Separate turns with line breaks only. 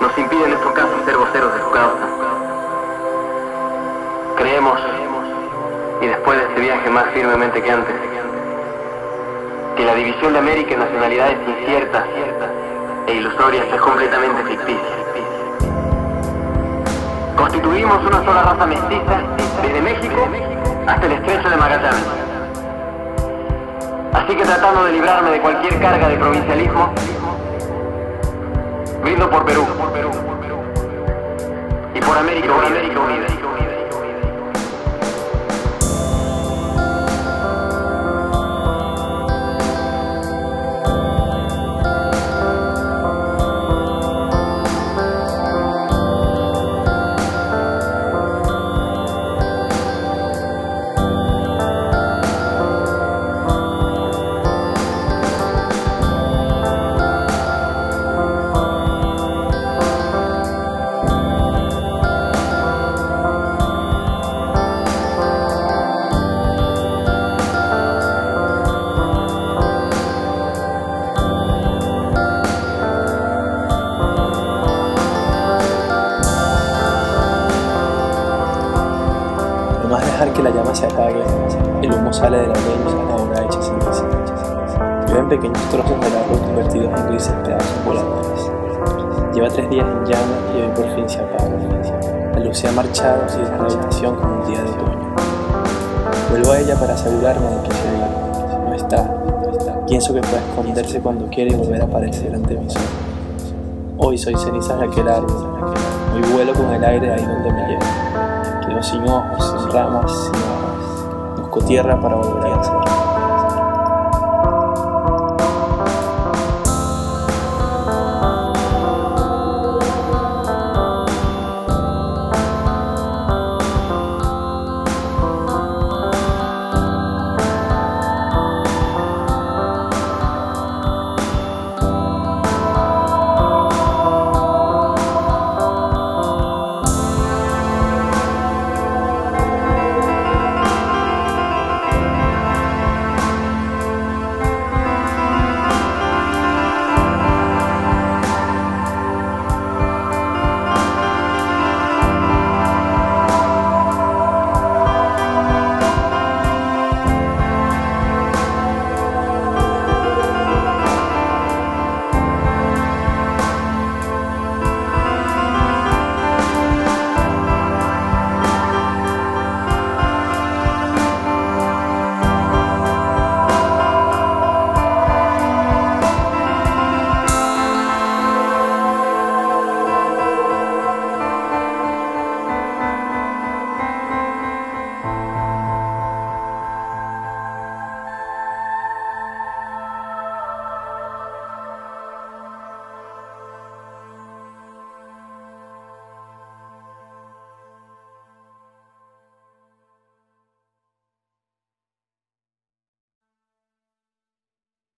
nos impiden en estos casos ser voceros de su causa. Creemos, y después de este viaje más firmemente que antes, que la división de América en nacionalidades inciertas e ilusorias es completamente ficticia. Constituimos una sola raza mestiza desde México hasta el estrecho de Magallanes. Así que tratando de librarme de cualquier carga de provincialismo, brindo por Perú y por América, por América Unida.
Dejar que la llama se apague, el humo sale de la leña, ahora hecha ceniza. Llueven pequeños trozos del árbol convertidos en grises pedazos voladores. Lleva tres días en llamas y hoy por fin se apaga. La luz se ha marchado y la habitación como un día de otoño. Vuelvo a ella para asegurarme de que se ve. No está, no está. Pienso que puede esconderse cuando quiere y volver a aparecer ante mis ojos. Hoy soy cenizas de aquel árbol. Hoy vuelo con el aire ahí donde me lleva. Quedo sin ojos, ramas, hojas. Busco tierra para volver a nacer.